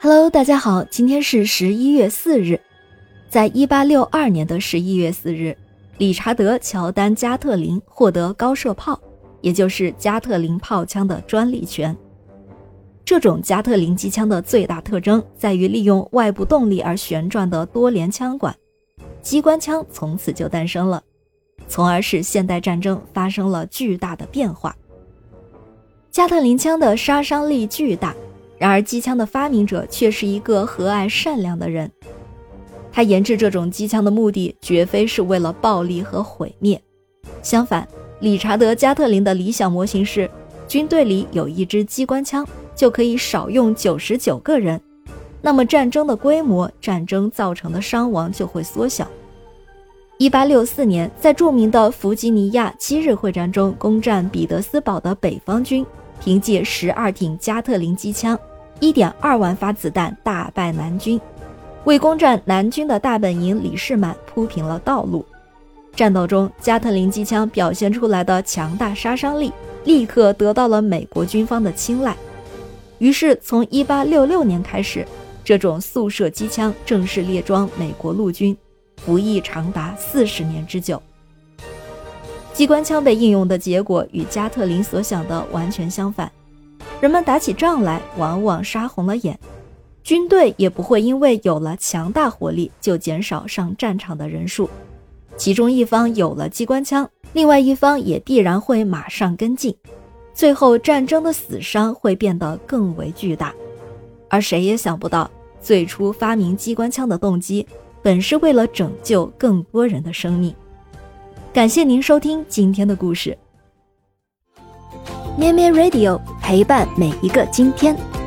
Hello，大家好，今天是十一月四日，在一八六二年的十一月四日，理查德·乔丹·加特林获得高射炮，也就是加特林炮枪的专利权。这种加特林机枪的最大特征在于利用外部动力而旋转的多连枪管，机关枪从此就诞生了，从而使现代战争发生了巨大的变化。加特林枪的杀伤力巨大。然而，机枪的发明者却是一个和蔼善良的人。他研制这种机枪的目的绝非是为了暴力和毁灭。相反，理查德·加特林的理想模型是：军队里有一支机关枪，就可以少用九十九个人。那么，战争的规模、战争造成的伤亡就会缩小。一八六四年，在著名的弗吉尼亚七日会战中攻占彼得斯堡的北方军，凭借十二挺加特林机枪。一点二万发子弹大败南军，为攻占南军的大本营李士满铺平了道路。战斗中，加特林机枪表现出来的强大杀伤力，立刻得到了美国军方的青睐。于是，从1866年开始，这种速射机枪正式列装美国陆军，服役长达四十年之久。机关枪被应用的结果与加特林所想的完全相反。人们打起仗来，往往杀红了眼，军队也不会因为有了强大火力就减少上战场的人数。其中一方有了机关枪，另外一方也必然会马上跟进，最后战争的死伤会变得更为巨大。而谁也想不到，最初发明机关枪的动机，本是为了拯救更多人的生命。感谢您收听今天的故事。咩咩 Radio 陪伴每一个今天。